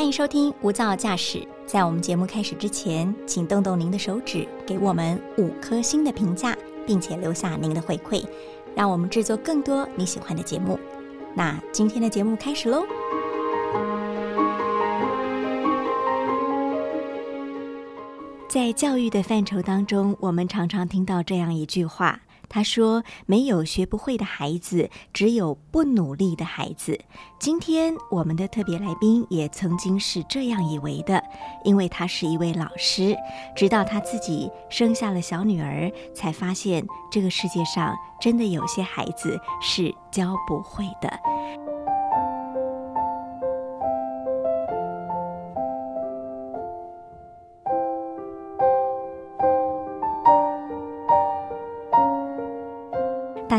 欢迎收听无噪驾驶。在我们节目开始之前，请动动您的手指，给我们五颗星的评价，并且留下您的回馈，让我们制作更多你喜欢的节目。那今天的节目开始喽！在教育的范畴当中，我们常常听到这样一句话。他说：“没有学不会的孩子，只有不努力的孩子。”今天我们的特别来宾也曾经是这样以为的，因为他是一位老师，直到他自己生下了小女儿，才发现这个世界上真的有些孩子是教不会的。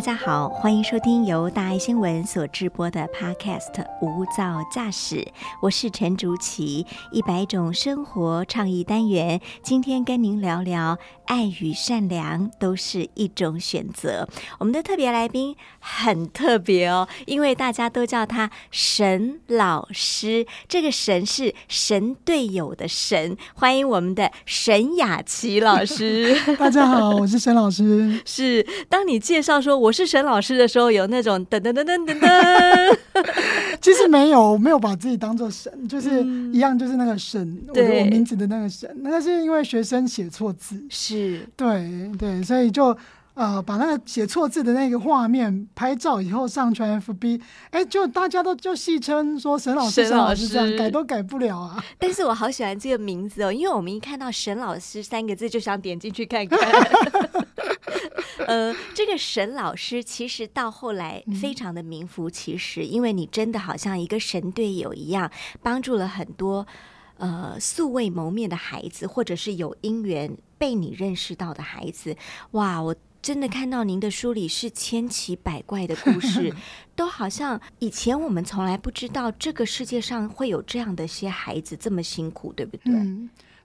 大家好，欢迎收听由大爱新闻所直播的 Podcast《无噪驾驶》，我是陈竹琪，一百种生活倡议单元，今天跟您聊聊爱与善良都是一种选择。我们的特别来宾很特别哦，因为大家都叫他沈老师，这个神是神队友的神。欢迎我们的沈雅琪老师。大家好，我是沈老师。是，当你介绍说。我是沈老师的时候，有那种噔噔噔噔噔噔。其实没有，没有把自己当做神，就是一样，就是那个神，我我名字的那个神。那是因为学生写错字，是对对，所以就呃把那个写错字的那个画面拍照以后上传 FB，哎，就大家都就戏称说沈老师，沈老师这样改都改不了啊。但是我好喜欢这个名字哦，因为我们一看到沈老师三个字就想点进去看看。呃，这个沈老师其实到后来非常的名副其实，因为你真的好像一个神队友一样，帮助了很多呃素未谋面的孩子，或者是有因缘被你认识到的孩子。哇，我真的看到您的书里是千奇百怪的故事，都好像以前我们从来不知道这个世界上会有这样的些孩子这么辛苦，对不对？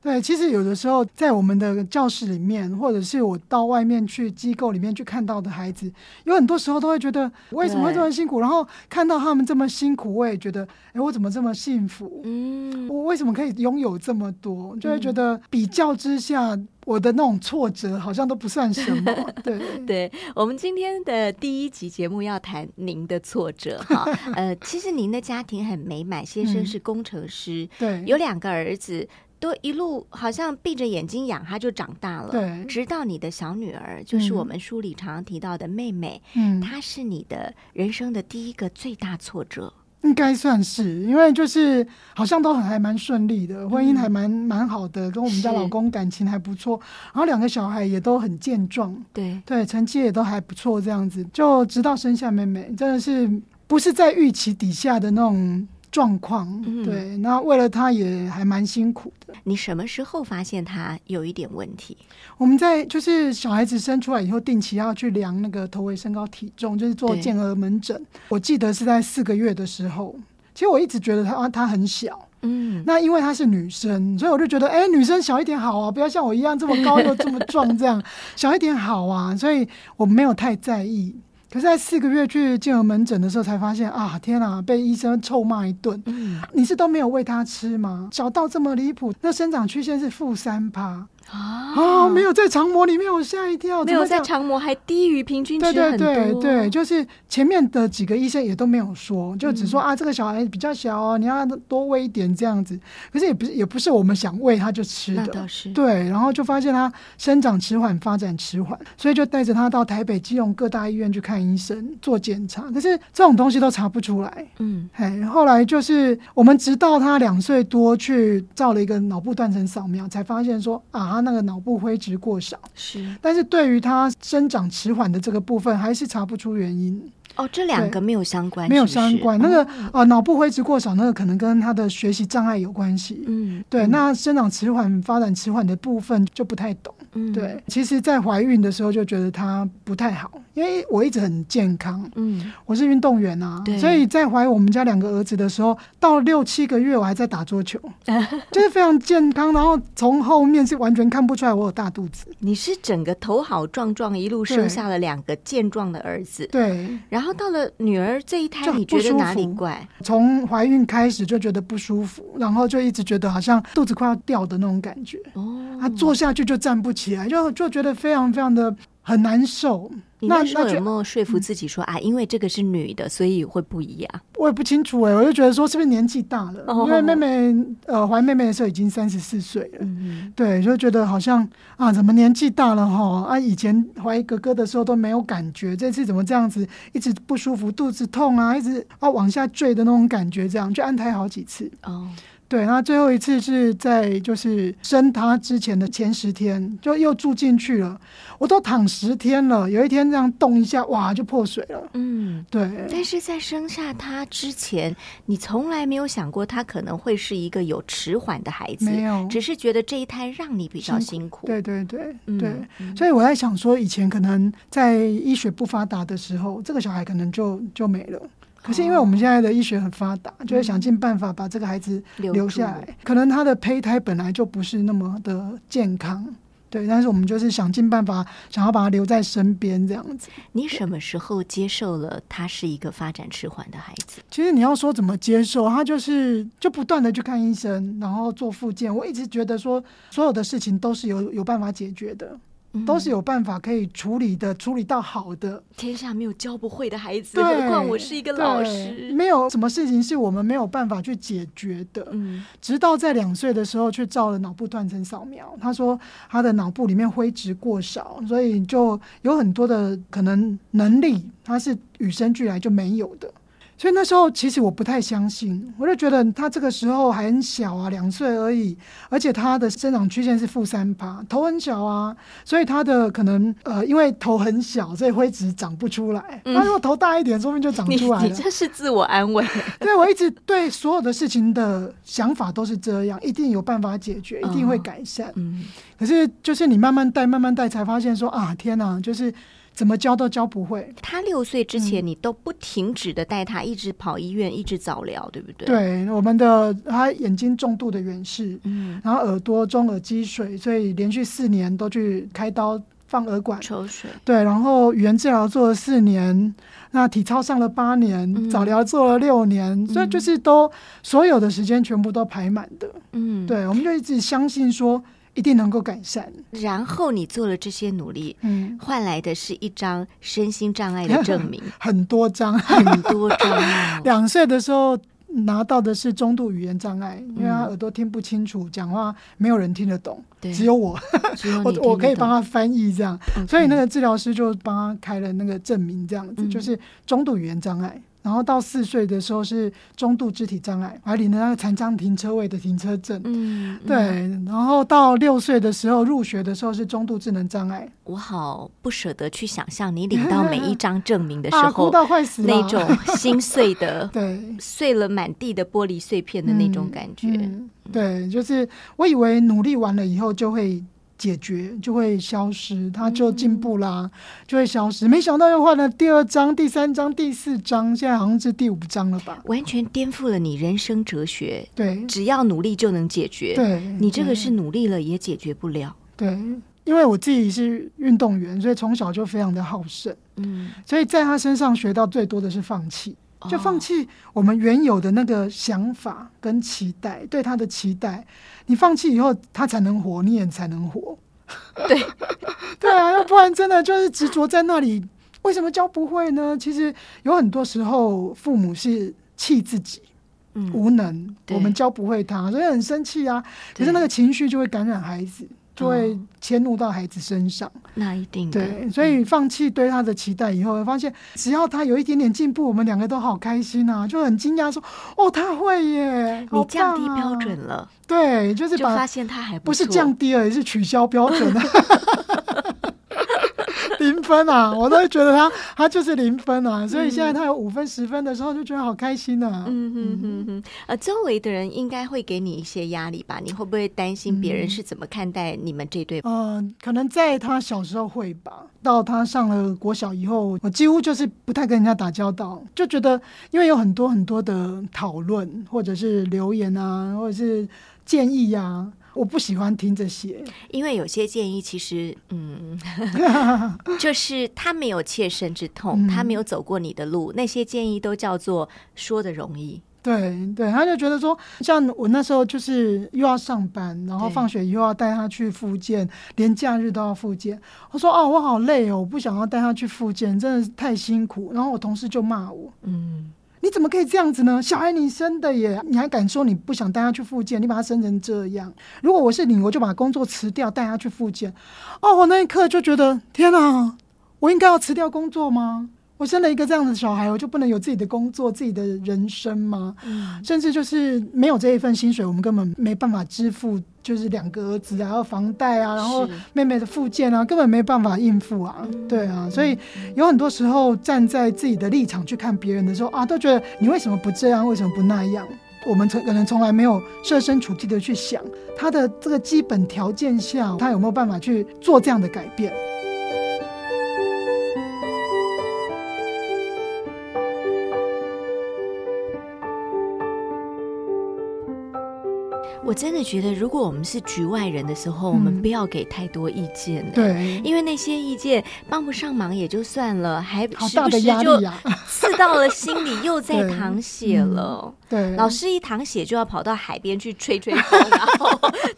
对，其实有的时候在我们的教室里面，或者是我到外面去机构里面去看到的孩子，有很多时候都会觉得为什么会这么辛苦？然后看到他们这么辛苦，我也觉得，哎，我怎么这么幸福？嗯，我为什么可以拥有这么多？就会觉得比较之下，我的那种挫折好像都不算什么。对，对我们今天的第一集节目要谈您的挫折哈。呃，其实您的家庭很美满，先生是工程师，对，有两个儿子。都一路好像闭着眼睛养，他就长大了。对，直到你的小女儿，就是我们书里常常提到的妹妹，嗯，她是你的人生的第一个最大挫折，应该算是，因为就是好像都很还蛮顺利的，婚姻还蛮蛮好的，跟我们家老公感情还不错，然后两个小孩也都很健壮，对。对，成绩也都还不错，这样子，就直到生下妹妹，真的是不是在预期底下的那种。状况对，那为了他也还蛮辛苦的。你什么时候发现他有一点问题？我们在就是小孩子生出来以后，定期要去量那个头围、身高、体重，就是做健儿门诊。我记得是在四个月的时候。其实我一直觉得他他很小，嗯，那因为她是女生，所以我就觉得，哎，女生小一点好啊，不要像我一样这么高又这么壮，这样小一点好啊，所以我没有太在意。可是，在四个月去健儿门诊的时候，才发现啊，天啊，被医生臭骂一顿。你是都没有喂他吃吗？小到这么离谱，那生长曲线是负三趴。啊没有在长模里面，我吓一跳。没有在长模，还低于平均值很多。对对对对，就是前面的几个医生也都没有说，就只说啊，这个小孩比较小哦，你要多喂一点这样子。可是也不是也不是我们想喂他就吃的。那倒是。对，然后就发现他生长迟缓，发展迟缓，所以就带着他到台北基隆各大医院去看医生做检查。可是这种东西都查不出来。嗯。哎，后来就是我们直到他两岁多去照了一个脑部断层扫描，才发现说啊。他那个脑部灰质过少是，但是对于他生长迟缓的这个部分，还是查不出原因。哦，这两个没有相关，没有相关。那个啊，脑部灰质过少，那个可能跟他的学习障碍有关系。嗯，对。那生长迟缓、发展迟缓的部分就不太懂。嗯对，其实，在怀孕的时候就觉得他不太好，因为我一直很健康，嗯，我是运动员啊，所以在怀我们家两个儿子的时候，到六七个月我还在打桌球，就是非常健康，然后从后面是完全看不出来我有大肚子。你是整个头好壮壮，一路生下了两个健壮的儿子，对，然后到了女儿这一胎，你觉得哪里怪？从怀孕开始就觉得不舒服，然后就一直觉得好像肚子快要掉的那种感觉，哦，她坐下去就站不起来，就就觉得非常非常的很难受。你那时候有没有说服自己说啊，因为这个是女的，所以会不一样？我也不清楚哎，我就觉得说是不是年纪大了？因为妹妹呃怀妹妹的时候已经三十四岁了，对，就觉得好像啊，怎么年纪大了哈？啊，以前怀哥哥的时候都没有感觉，这次怎么这样子，一直不舒服，肚子痛啊，一直啊往下坠的那种感觉，这样就安胎好几次哦。对，那最后一次是在就是生他之前的前十天，就又住进去了。我都躺十天了，有一天这样动一下，哇，就破水了。嗯，对。但是在生下他之前，你从来没有想过他可能会是一个有迟缓的孩子，没有，只是觉得这一胎让你比较辛苦。对对对对，所以我在想说，以前可能在医学不发达的时候，这个小孩可能就就没了。可是因为我们现在的医学很发达，就会想尽办法把这个孩子留下来。可能他的胚胎本来就不是那么的健康，对。但是我们就是想尽办法，想要把他留在身边这样子。你什么时候接受了他是一个发展迟缓的孩子？其实你要说怎么接受，他就是就不断的去看医生，然后做复健。我一直觉得说，所有的事情都是有有办法解决的。都是有办法可以处理的，处理到好的。天下没有教不会的孩子，何况我是一个老师。没有什么事情是我们没有办法去解决的。嗯，直到在两岁的时候去照了脑部断层扫描，他说他的脑部里面灰质过少，所以就有很多的可能能力，他是与生俱来就没有的。所以那时候其实我不太相信，我就觉得他这个时候还很小啊，两岁而已，而且他的生长曲线是负三趴，头很小啊，所以他的可能呃，因为头很小，所以灰质长不出来。那如果头大一点，说不定就长出来了。你 这是自我安慰。对，我一直对所有的事情的想法都是这样，一定有办法解决，一定会改善。嗯。可是就是你慢慢带，慢慢带，才发现说啊，天哪，就是。怎么教都教不会。他六岁之前，你都不停止的带他，一直跑医院，一直早疗，对不对？对，我们的他眼睛重度的远视，嗯，然后耳朵中耳积水，所以连续四年都去开刀放耳管抽水。对，然后语言治疗做了四年，那体操上了八年，早疗做了六年，所以就是都所有的时间全部都排满的。嗯，对，我们就一直相信说。一定能够改善。然后你做了这些努力，嗯，换来的是一张身心障碍的证明，很多张，很多张。两岁的时候拿到的是中度语言障碍，因为他耳朵听不清楚，讲话没有人听得懂，只有我，我我可以帮他翻译这样，所以那个治疗师就帮他开了那个证明，这样子就是中度语言障碍。然后到四岁的时候是中度肢体障碍，还领了那个残障停车位的停车证。嗯，对。然后到六岁的时候入学的时候是中度智能障碍。我好不舍得去想象你领到每一张证明的时候，哭到快死那种心碎的，对，碎了满地的玻璃碎片的那种感觉。对，就是我以为努力完了以后就会。解决就会消失，它就进步啦，就会消失。没想到又换了第二章、第三章、第四章，现在好像是第五章了吧？完全颠覆了你人生哲学。对，只要努力就能解决。对，你这个是努力了也解决不了。对，因为我自己是运动员，所以从小就非常的好胜。嗯，所以在他身上学到最多的是放弃。就放弃我们原有的那个想法跟期待，对他的期待，你放弃以后，他才能活，你也才能活。对，对啊，要不然真的就是执着在那里。为什么教不会呢？其实有很多时候，父母是气自己无能，我们教不会他，所以很生气啊。可是那个情绪就会感染孩子。就会迁怒到孩子身上，那一定对，所以放弃对他的期待以后，发现只要他有一点点进步，我们两个都好开心啊，就很惊讶说：“哦，他会耶！”你降低标准了，对，就是把发现他还不是降低而已，是取消标准了。零分啊！我都觉得他他就是零分啊，所以现在他有五分、十分的时候，就觉得好开心啊。嗯嗯嗯嗯，呃，周围的人应该会给你一些压力吧？你会不会担心别人是怎么看待你们这对？嗯，可能在他小时候会吧。到他上了国小以后，我几乎就是不太跟人家打交道，就觉得因为有很多很多的讨论，或者是留言啊，或者是建议呀。我不喜欢听这些，因为有些建议其实，嗯，就是他没有切身之痛，他没有走过你的路，那些建议都叫做说的容易。对对，他就觉得说，像我那时候就是又要上班，然后放学又要带他去复健，连假日都要复健。我说哦，我好累哦，我不想要带他去复健，真的是太辛苦。然后我同事就骂我，嗯。你怎么可以这样子呢？小孩你生的耶，你还敢说你不想带他去复健？你把他生成这样，如果我是你，我就把工作辞掉，带他去复健。哦，我那一刻就觉得，天哪，我应该要辞掉工作吗？我生了一个这样的小孩，我就不能有自己的工作、自己的人生吗？嗯，甚至就是没有这一份薪水，我们根本没办法支付，就是两个儿子，然后房贷啊，然后妹妹的附件啊，根本没办法应付啊。对啊，所以有很多时候站在自己的立场去看别人的时候啊，都觉得你为什么不这样，为什么不那样？我们从可能从来没有设身处地的去想他的这个基本条件下，他有没有办法去做这样的改变。我真的觉得，如果我们是局外人的时候，我们不要给太多意见。对，因为那些意见帮不上忙也就算了，还时不时就刺到了心里，又在淌血了。对，老师一淌血就要跑到海边去吹吹风，然后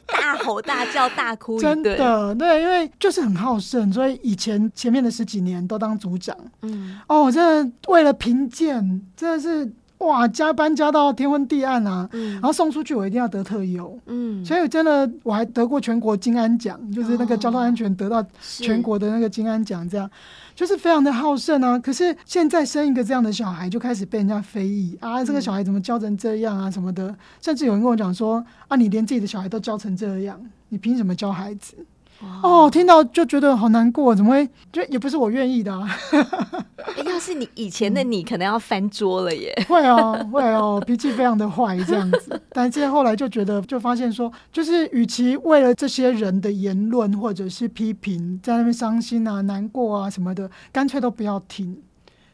大吼大叫、大哭。真的，对，因为就是很好胜，所以以前前面的十几年都当组长。嗯，哦，我真的为了评鉴，真的是。哇，加班加到天昏地暗啊！嗯，然后送出去，我一定要得特优。嗯，所以真的我还得过全国金安奖，就是那个交通安全得到全国的那个金安奖，这样就是非常的好胜啊。可是现在生一个这样的小孩，就开始被人家非议啊，这个小孩怎么教成这样啊什么的，甚至有人跟我讲说啊，你连自己的小孩都教成这样，你凭什么教孩子？哦，听到就觉得好难过，怎么会？就也不是我愿意的。要是你以前的你，可能要翻桌了耶。会哦，会哦，脾气非常的坏这样子。但是后来就觉得，就发现说，就是与其为了这些人的言论或者是批评，在那边伤心啊、难过啊什么的，干脆都不要听。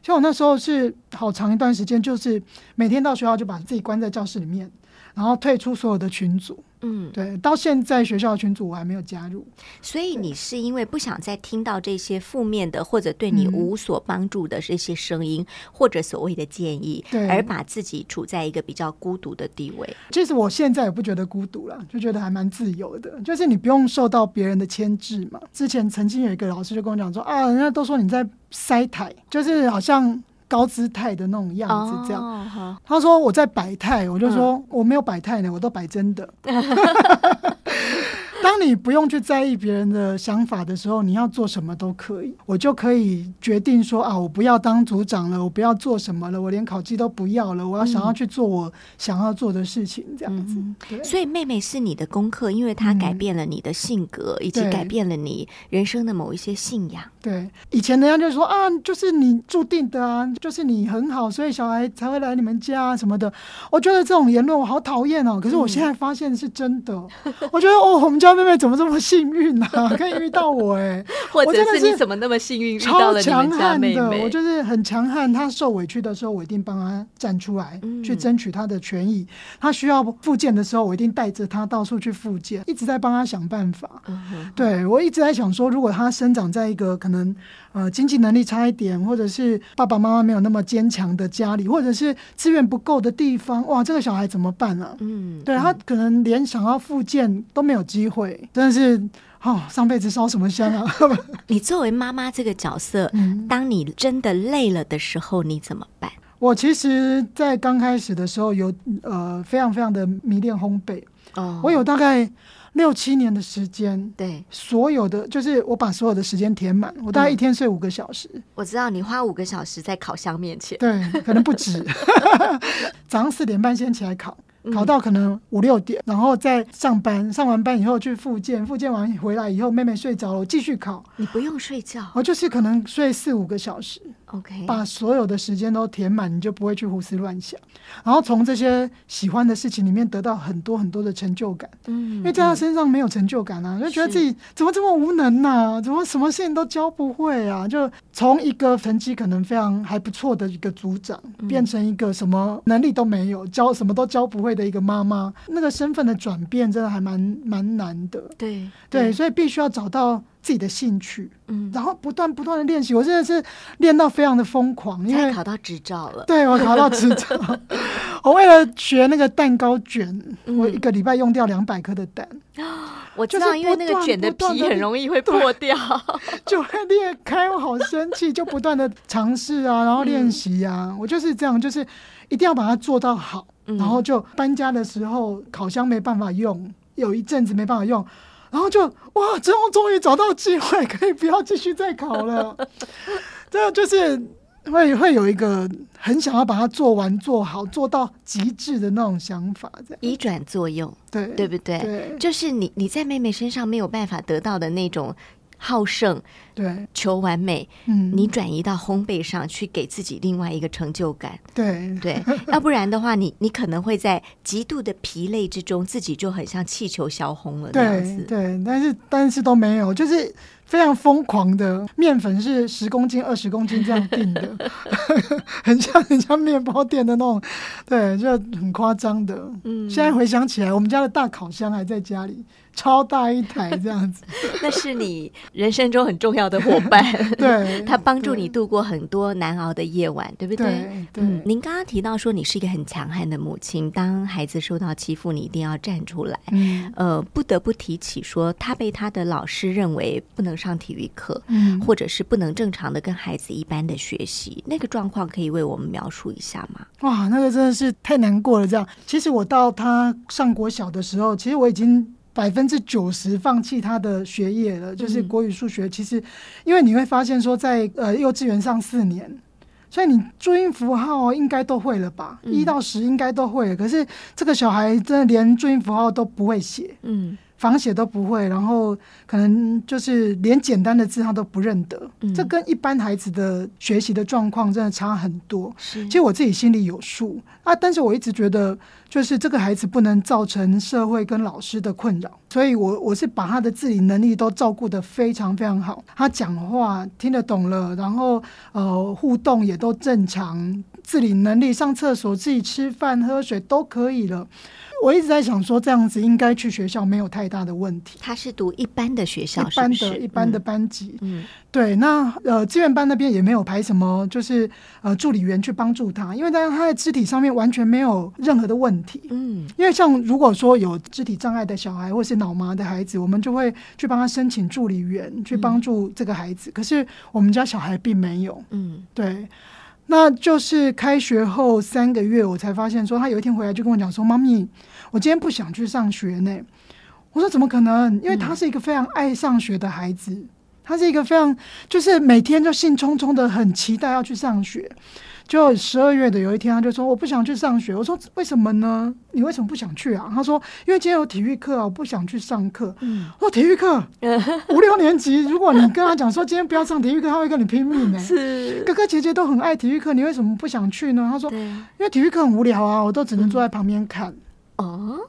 像我那时候是好长一段时间，就是每天到学校就把自己关在教室里面。然后退出所有的群组，嗯，对，到现在学校群组我还没有加入。所以你是因为不想再听到这些负面的或者对你无所帮助的这些声音，或者所谓的建议，而把自己处在一个比较孤独的地位。其实我现在也不觉得孤独了，就觉得还蛮自由的，就是你不用受到别人的牵制嘛。之前曾经有一个老师就跟我讲说啊，人家都说你在塞台，就是好像。高姿态的那种样子，这样。他说我在摆态，我就说我没有摆态呢，我都摆真的。当你不用去在意别人的想法的时候，你要做什么都可以。我就可以决定说啊，我不要当组长了，我不要做什么了，我连考绩都不要了，我要想要去做我想要做的事情，这样子。所以妹妹是你的功课，因为她改变了你的性格，以及改变了你人生的某一些信仰。对，以前人家就说啊，就是你注定的啊，就是你很好，所以小孩才会来你们家什么的。我觉得这种言论我好讨厌哦。可是我现在发现是真的。我觉得哦，我们家。妹妹怎么这么幸运呢？可以遇到我哎，或者是你怎么那么幸运遇到了强悍的，我就是很强悍。她受委屈的时候，我一定帮她站出来，去争取她的权益。她需要复健的时候，我一定带着她到处去复健，一直在帮她想办法。对我一直在想说，如果她生长在一个可能呃经济能力差一点，或者是爸爸妈妈没有那么坚强的家里，或者是资源不够的地方，哇，这个小孩怎么办啊？嗯，对他可能连想要复健都没有机会。真的是哦，上辈子烧什么香啊！你作为妈妈这个角色，当你真的累了的时候，你怎么办？我其实，在刚开始的时候，有呃，非常非常的迷恋烘焙哦。我有大概六七年的时间，对所有的，就是我把所有的时间填满。我大概一天睡五个小时。我知道你花五个小时在烤箱面前，对，可能不止。早上四点半先起来烤。考到可能五六点，然后再上班，上完班以后去复健，复健完回来以后，妹妹睡着了，我继续考。你不用睡觉，我就是可能睡四五个小时，OK，把所有的时间都填满，你就不会去胡思乱想。然后从这些喜欢的事情里面得到很多很多的成就感。嗯，因为在他身上没有成就感啊，就觉得自己怎么这么无能呐？怎么什么事情都教不会啊？就从一个成绩可能非常还不错的一个组长，变成一个什么能力都没有、教什么都教不会的一个妈妈，那个身份的转变真的还蛮蛮难的。对对，所以必须要找到。自己的兴趣，嗯，然后不断不断的练习，我真的是练到非常的疯狂，因为考到执照了。对，我考到执照。我为了学那个蛋糕卷，我一个礼拜用掉两百颗的蛋。我知道，因为那个卷的皮很容易会破掉，就会裂开。我好生气，就不断的尝试啊，然后练习啊。我就是这样，就是一定要把它做到好。然后就搬家的时候，烤箱没办法用，有一阵子没办法用。然后就哇，最后终于找到机会，可以不要继续再考了。这就是会会有一个很想要把它做完、做好、做到极致的那种想法，这样以转作用，对对不对？对，就是你你在妹妹身上没有办法得到的那种。好胜，对，求完美，嗯，你转移到烘焙上去，给自己另外一个成就感，对。对，要不然的话，你你可能会在极度的疲累之中，自己就很像气球消烘了，对对，但是但是都没有，就是非常疯狂的，面粉是十公斤、二十公斤这样定的，很像很像面包店的那种，对，就很夸张的。嗯，现在回想起来，我们家的大烤箱还在家里。超大一台这样子，那是你人生中很重要的伙伴。对，他帮助你度过很多难熬的夜晚，对不对？对。您刚刚提到说你是一个很强悍的母亲，当孩子受到欺负，你一定要站出来。嗯。呃，不得不提起说，他被他的老师认为不能上体育课，嗯，或者是不能正常的跟孩子一般的学习，那个状况可以为我们描述一下吗？哇，那个真的是太难过了。这样，其实我到他上国小的时候，其实我已经。百分之九十放弃他的学业了，就是国语、数学。其实，因为你会发现说，在呃幼稚园上四年，所以你注音符号应该都会了吧？一到十应该都会。可是这个小孩真的连注音符号都不会写，嗯。仿写都不会，然后可能就是连简单的字他都不认得，这跟一般孩子的学习的状况真的差很多。其实我自己心里有数。啊，但是我一直觉得，就是这个孩子不能造成社会跟老师的困扰，所以我我是把他的自理能力都照顾的非常非常好，他讲话听得懂了，然后呃互动也都正常，自理能力上厕所、自己吃饭、喝水都可以了。我一直在想说，这样子应该去学校没有太大的问题。他是读一般的学校，一般的一般的班级。嗯，对。那呃，志愿班那边也没有排什么，就是呃助理员去帮助他，因为他他在肢体上面完全没有任何的问题。嗯，因为像如果说有肢体障碍的小孩或是脑麻的孩子，我们就会去帮他申请助理员去帮助这个孩子。可是我们家小孩并没有。嗯，对。那就是开学后三个月，我才发现说，他有一天回来就跟我讲说：“妈咪，我今天不想去上学呢。”我说：“怎么可能？因为他是一个非常爱上学的孩子，他是一个非常就是每天就兴冲冲的，很期待要去上学。”就十二月的有一天，他就说我不想去上学。我说为什么呢？你为什么不想去啊？他说因为今天有体育课啊，我不想去上课。嗯，我说体育课 五六年级，如果你跟他讲说今天不要上体育课，他会跟你拼命呢。是哥哥姐姐都很爱体育课，你为什么不想去呢？他说因为体育课很无聊啊，我都只能坐在旁边看。哦，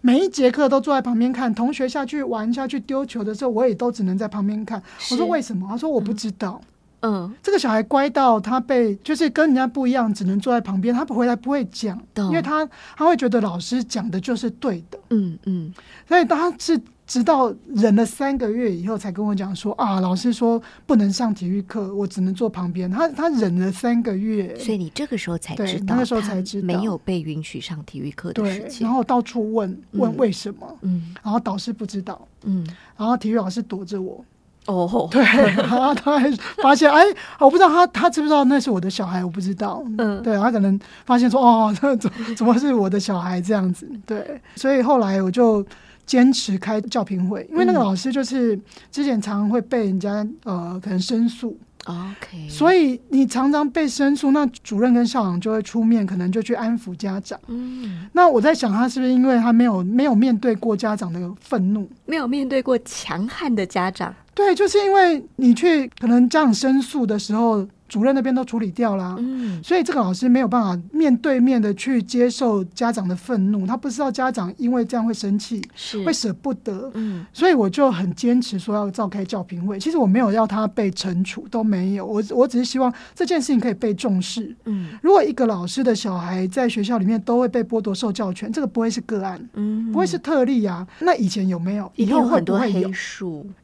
每一节课都坐在旁边看，同学下去玩下去丢球的时候，我也都只能在旁边看。我说为什么？他说我不知道。嗯，这个小孩乖到他被就是跟人家不一样，只能坐在旁边。他不回来不会讲，因为他他会觉得老师讲的就是对的。嗯嗯，所以他是直到忍了三个月以后，才跟我讲说啊，老师说不能上体育课，我只能坐旁边。他他忍了三个月，所以你这个时候才知道，那个时候才知道没有被允许上体育课的事情。然后到处问问为什么，嗯，然后导师不知道，嗯，然后体育老师躲着我。哦，对，然后他还发现，哎，我不知道他他知不知道那是我的小孩，我不知道。嗯，对他可能发现说，哦，怎怎么是我的小孩这样子？对，所以后来我就坚持开教评会，因为那个老师就是之前常常会被人家呃可能申诉。OK，所以你常常被申诉，那主任跟校长就会出面，可能就去安抚家长。嗯，那我在想，他是不是因为他没有没有面对过家长的愤怒，没有面对过强悍的家长？对，就是因为你去可能这样申诉的时候，主任那边都处理掉了，嗯，所以这个老师没有办法面对面的去接受家长的愤怒，他不知道家长因为这样会生气，是会舍不得，嗯，所以我就很坚持说要召开教评会。其实我没有要他被惩处，都没有，我我只是希望这件事情可以被重视。嗯，如果一个老师的小孩在学校里面都会被剥夺受教权，这个不会是个案，嗯，不会是特例啊。那以前有没有？以后会不会有？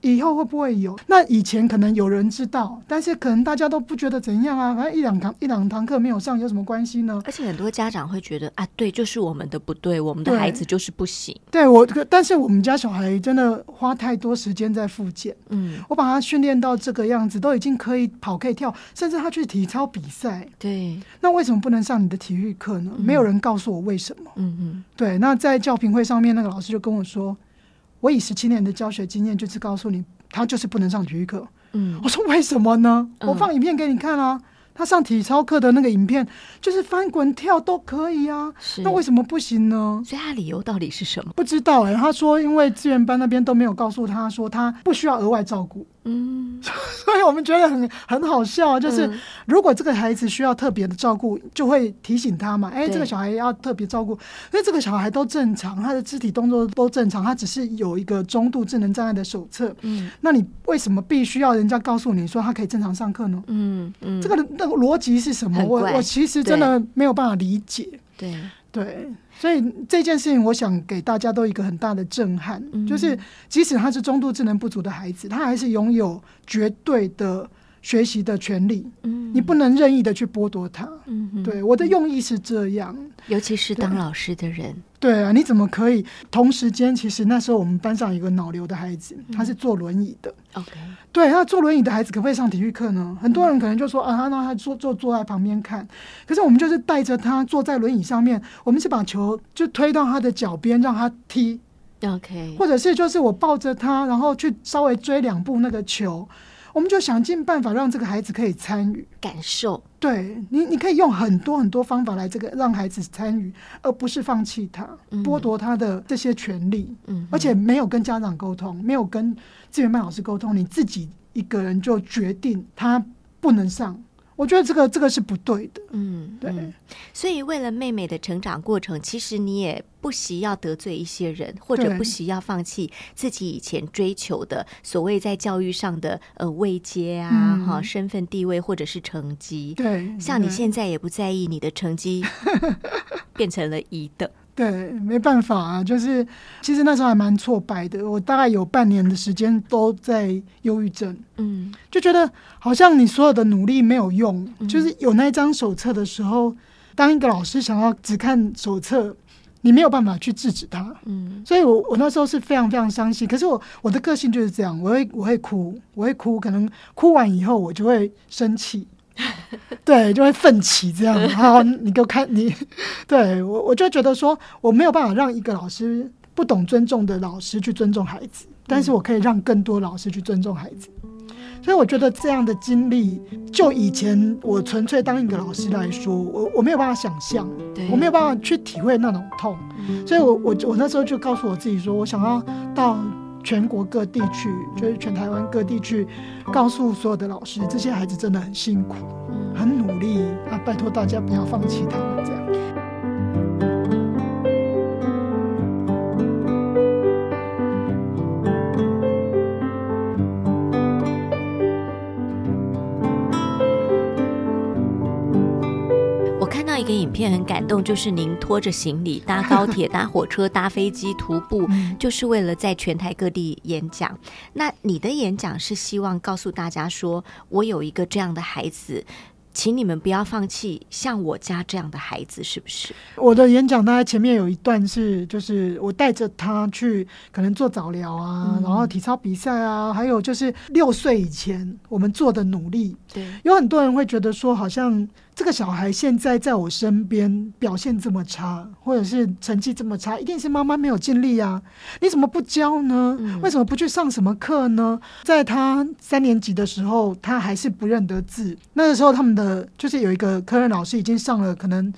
以后会不会有？那以前可能有人知道，但是可能大家都不觉得。怎样啊？反正一两堂一两堂课没有上，有什么关系呢？而且很多家长会觉得啊，对，就是我们的不对，我们的孩子就是不行。对我，但是我们家小孩真的花太多时间在复健。嗯，我把他训练到这个样子，都已经可以跑可以跳，甚至他去体操比赛。对，那为什么不能上你的体育课呢？没有人告诉我为什么。嗯嗯，对。那在教评会上面，那个老师就跟我说，我以十七年的教学经验，就是告诉你，他就是不能上体育课。嗯，我说为什么呢？我放影片给你看啊，他上体操课的那个影片就是翻滚跳都可以啊，那为什么不行呢？所以他理由到底是什么？不知道哎，他说因为资源班那边都没有告诉他说他不需要额外照顾。嗯，所以我们觉得很很好笑，就是如果这个孩子需要特别的照顾，就会提醒他嘛，哎，这个小孩要特别照顾，因为这个小孩都正常，他的肢体动作都正常，他只是有一个中度智能障碍的手册。嗯，那你为什么必须要人家告诉你说他可以正常上课呢？嗯嗯，这个那个逻辑是什么？我我其实真的没有办法理解。对对。所以这件事情，我想给大家都一个很大的震撼，就是即使他是中度智能不足的孩子，他还是拥有绝对的。学习的权利，嗯，你不能任意的去剥夺他，嗯，对，我的用意是这样，尤其是当老师的人，对啊，你怎么可以同时间？其实那时候我们班上有个脑瘤的孩子，他是坐轮椅的，OK，对，那坐轮椅的孩子可不可以上体育课呢？很多人可能就说啊，他让他坐坐坐在旁边看，可是我们就是带着他坐在轮椅上面，我们是把球就推到他的脚边让他踢，OK，或者是就是我抱着他，然后去稍微追两步那个球。我们就想尽办法让这个孩子可以参与、感受。对你，你可以用很多很多方法来这个让孩子参与，而不是放弃他、剥夺他的这些权利。嗯，而且没有跟家长沟通，没有跟资源班老师沟通，你自己一个人就决定他不能上。我觉得这个这个是不对的，嗯，对。所以为了妹妹的成长过程，其实你也不惜要得罪一些人，或者不惜要放弃自己以前追求的所谓在教育上的呃位阶啊，哈，身份地位或者是成绩。对，像你现在也不在意你的成绩 变成了一的。对，没办法啊，就是其实那时候还蛮挫败的。我大概有半年的时间都在忧郁症，嗯，就觉得好像你所有的努力没有用。就是有那一张手册的时候，当一个老师想要只看手册，你没有办法去制止他，嗯，所以我我那时候是非常非常伤心。可是我我的个性就是这样，我会我会哭，我会哭，可能哭完以后我就会生气。对，就会奋起这样。然后，你给我看你，对我我就觉得说，我没有办法让一个老师不懂尊重的老师去尊重孩子，但是我可以让更多老师去尊重孩子。所以我觉得这样的经历，就以前我纯粹当一个老师来说，我我没有办法想象，我没有办法去体会那种痛。所以我我我那时候就告诉我自己说，我想要到。全国各地去，就是全台湾各地去，告诉所有的老师，这些孩子真的很辛苦，很努力啊！拜托大家不要放弃他们，这样。片很感动，就是您拖着行李搭高铁、搭火车、搭飞机、徒步，就是为了在全台各地演讲。那你的演讲是希望告诉大家说，我有一个这样的孩子。请你们不要放弃像我家这样的孩子，是不是？我的演讲大概前面有一段是，就是我带着他去可能做早疗啊，然后体操比赛啊，还有就是六岁以前我们做的努力。对，有很多人会觉得说，好像这个小孩现在在我身边表现这么差，或者是成绩这么差，一定是妈妈没有尽力啊？你怎么不教呢？为什么不去上什么课呢？在他三年级的时候，他还是不认得字，那个时候他们的。呃，就是有一个科任老师已经上了可能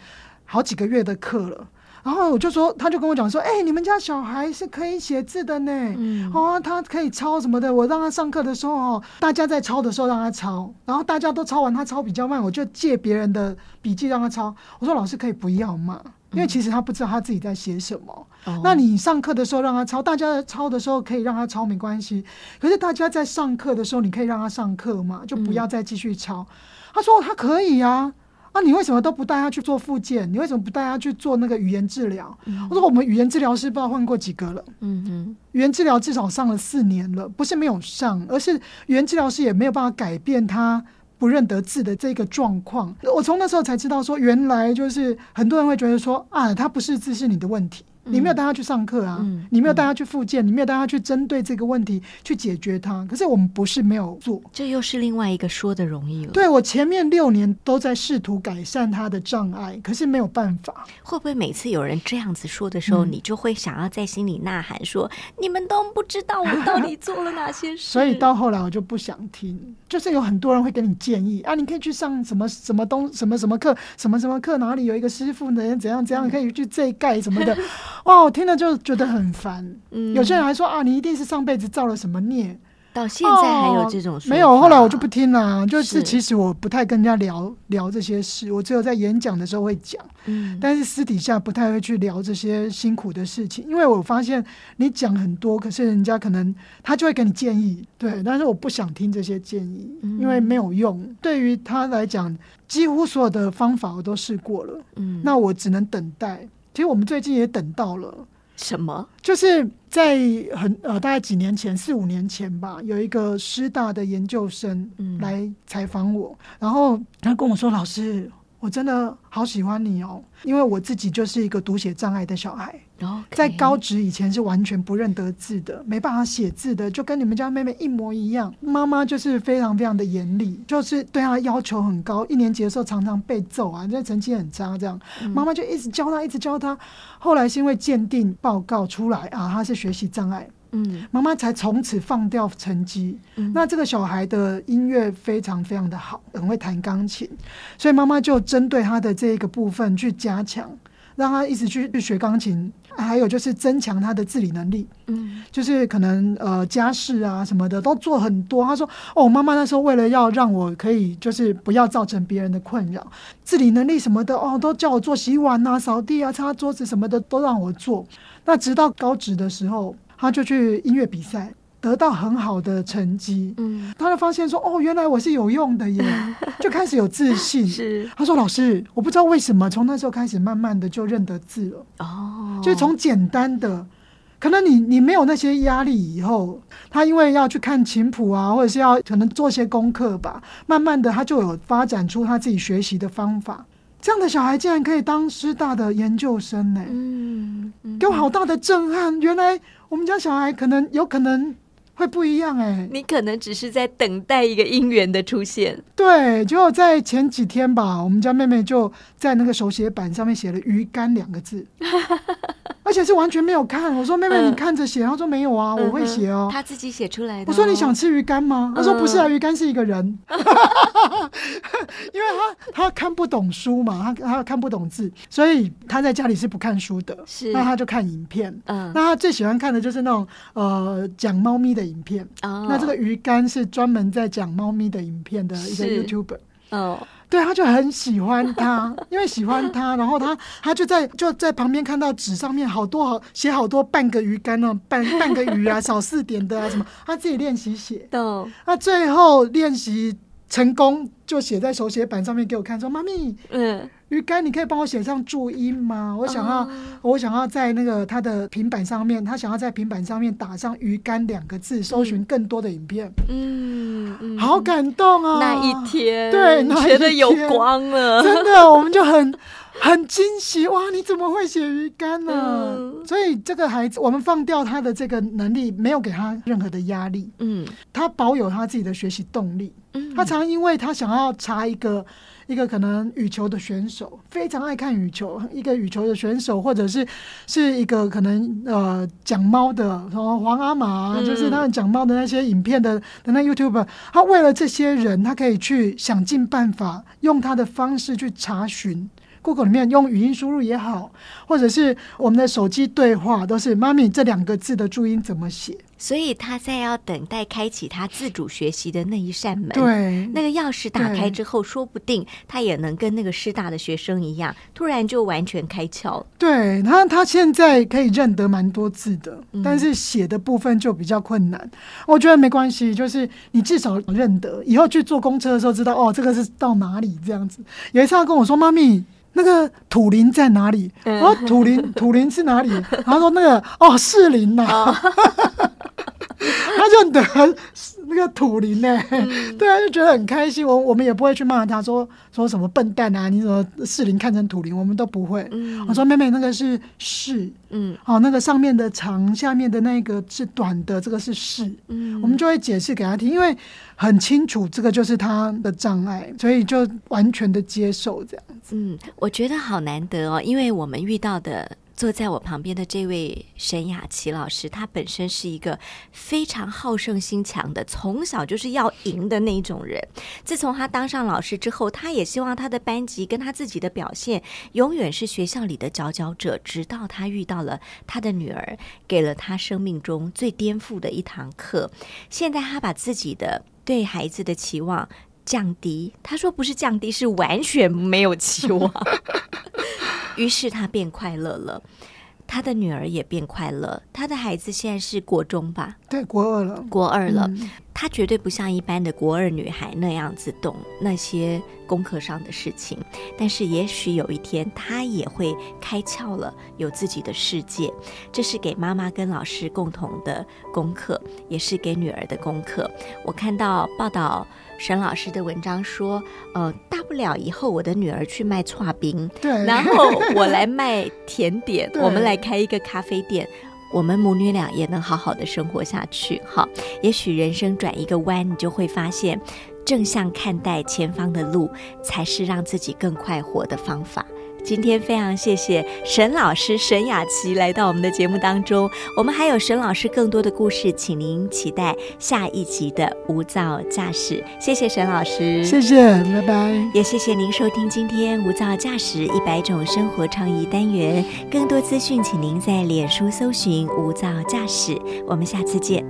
好几个月的课了，然后我就说，他就跟我讲说，哎，你们家小孩是可以写字的呢，嗯，哦，他可以抄什么的，我让他上课的时候哦，大家在抄的时候让他抄，然后大家都抄完，他抄比较慢，我就借别人的笔记让他抄。我说老师可以不要嘛，因为其实他不知道他自己在写什么。那你上课的时候让他抄，大家抄的时候可以让他抄没关系。可是大家在上课的时候，你可以让他上课嘛，就不要再继续抄。他说他可以呀，啊，你为什么都不带他去做复健？你为什么不带他去做那个语言治疗？我说我们语言治疗师不知道换过几个了。嗯嗯，语言治疗至少上了四年了，不是没有上，而是语言治疗师也没有办法改变他。不认得字的这个状况，我从那时候才知道说，原来就是很多人会觉得说啊，他不是字是你的问题。你没有带他去上课啊，你没有带他去复健，你没有带他去针对这个问题去解决它。可是我们不是没有做，这又是另外一个说的容易了。对我前面六年都在试图改善他的障碍，可是没有办法。会不会每次有人这样子说的时候，你就会想要在心里呐喊说：“你们都不知道我到底做了哪些事？”所以到后来我就不想听。就是有很多人会给你建议啊，你可以去上什么什么东什么什么课，什么什么课哪里有一个师傅能？怎样怎样可以去这盖什么的。哇，我听了就觉得很烦。嗯，有些人还说啊，你一定是上辈子造了什么孽。到现在还有这种没有？后来我就不听了。就是其实我不太跟人家聊聊这些事，我只有在演讲的时候会讲。嗯，但是私底下不太会去聊这些辛苦的事情，因为我发现你讲很多，可是人家可能他就会给你建议。对，但是我不想听这些建议，因为没有用。对于他来讲，几乎所有的方法我都试过了。嗯，那我只能等待。其实我们最近也等到了。什么？就是在很呃，大概几年前，四五年前吧，有一个师大的研究生来采访我，然后他跟我说：“老师。”我真的好喜欢你哦，因为我自己就是一个读写障碍的小孩，在高职以前是完全不认得字的，没办法写字的，就跟你们家妹妹一模一样。妈妈就是非常非常的严厉，就是对她要求很高。一年级的时候常常被揍啊，这成绩很差，这样妈妈就一直教她，一直教她。后来是因为鉴定报告出来啊，她是学习障碍。嗯，妈妈才从此放掉成绩。那这个小孩的音乐非常非常的好，很会弹钢琴，所以妈妈就针对他的这一个部分去加强，让他一直去去学钢琴，还有就是增强他的自理能力。嗯，就是可能呃家事啊什么的都做很多。他说：“哦，妈妈那时候为了要让我可以就是不要造成别人的困扰，自理能力什么的哦，都叫我做洗碗啊、扫地啊、擦桌子什么的都让我做。那直到高职的时候。”他就去音乐比赛，得到很好的成绩。嗯，他就发现说：“哦，原来我是有用的耶！” 就开始有自信。是，他说：“老师，我不知道为什么，从那时候开始，慢慢的就认得字了。哦，就从简单的，可能你你没有那些压力以后，他因为要去看琴谱啊，或者是要可能做些功课吧，慢慢的他就有发展出他自己学习的方法。这样的小孩竟然可以当师大的研究生呢？嗯，给我好大的震撼！原来。我们家小孩可能有可能会不一样哎，你可能只是在等待一个姻缘的出现。对，就在前几天吧，我们家妹妹就在那个手写板上面写了“鱼竿”两个字。而且是完全没有看。我说妹妹，你看着写。她说没有啊，我会写哦。她自己写出来的。我说你想吃鱼干吗？她说不是啊，鱼干是一个人。因为他他看不懂书嘛，他他看不懂字，所以他在家里是不看书的。是，那他就看影片。嗯，那他最喜欢看的就是那种呃讲猫咪的影片。哦，那这个鱼干是专门在讲猫咪的影片的一个 YouTuber。哦。对，他就很喜欢他，因为喜欢他，然后他他就在就在旁边看到纸上面好多好写好多半个鱼竿哦，半半个鱼啊，少四点的啊什么，他自己练习写。懂。那最后练习成功，就写在手写板上面给我看，说：“妈咪，嗯。”鱼竿，你可以帮我写上注音吗？我想要，我想要在那个他的平板上面，他想要在平板上面打上“鱼竿”两个字，搜寻更多的影片。嗯，好感动啊！那一天，对，觉得有光了，真的，我们就很很惊喜哇！你怎么会写鱼竿呢？所以这个孩子，我们放掉他的这个能力，没有给他任何的压力。嗯，他保有他自己的学习动力。嗯，他常因为他想要查一个。一个可能羽球的选手非常爱看羽球，一个羽球的选手，或者是是一个可能呃讲猫的，什么黄阿玛，就是他们讲猫的那些影片的的那 YouTube，他为了这些人，他可以去想尽办法，用他的方式去查询。Google 里面用语音输入也好，或者是我们的手机对话，都是“妈咪”这两个字的注音怎么写。所以他在要等待开启他自主学习的那一扇门，对，那个钥匙打开之后，说不定他也能跟那个师大的学生一样，突然就完全开窍了。对他，他现在可以认得蛮多字的，但是写的部分就比较困难。我觉得没关系，就是你至少认得，以后去坐公车的时候知道哦，这个是到哪里这样子。有一次他跟我说：“妈咪，那个土林在哪里？”我说：“土林，土林是哪里？”他说：“那个哦，士林呐。” 他就得那个土林呢，对啊，就觉得很开心。我我们也不会去骂他，说说什么笨蛋啊，你怎么士林看成土林，我们都不会。我说妹妹，那个是士，嗯，哦，那个上面的长，下面的那个是短的，这个是士，嗯，我们就会解释给他听，因为很清楚这个就是他的障碍，所以就完全的接受这样子。嗯，我觉得好难得哦，因为我们遇到的。坐在我旁边的这位沈雅琪老师，他本身是一个非常好胜心强的，从小就是要赢的那一种人。自从他当上老师之后，他也希望他的班级跟他自己的表现永远是学校里的佼佼者。直到他遇到了他的女儿，给了他生命中最颠覆的一堂课。现在他把自己的对孩子的期望降低，他说不是降低，是完全没有期望。于是他变快乐了，他的女儿也变快乐。他的孩子现在是国中吧？对，国二了，国二了。她绝对不像一般的国二女孩那样子懂那些功课上的事情，但是也许有一天她也会开窍了，有自己的世界。这是给妈妈跟老师共同的功课，也是给女儿的功课。我看到报道。沈老师的文章说：“呃，大不了以后我的女儿去卖串冰，对，然后我来卖甜点，我们来开一个咖啡店，我们母女俩也能好好的生活下去。哈，也许人生转一个弯，你就会发现，正向看待前方的路，才是让自己更快活的方法。”今天非常谢谢沈老师沈雅琪来到我们的节目当中，我们还有沈老师更多的故事，请您期待下一集的无噪驾驶。谢谢沈老师，谢谢，拜拜。也谢谢您收听今天无噪驾驶一百种生活创意单元，更多资讯请您在脸书搜寻无噪驾驶。我们下次见。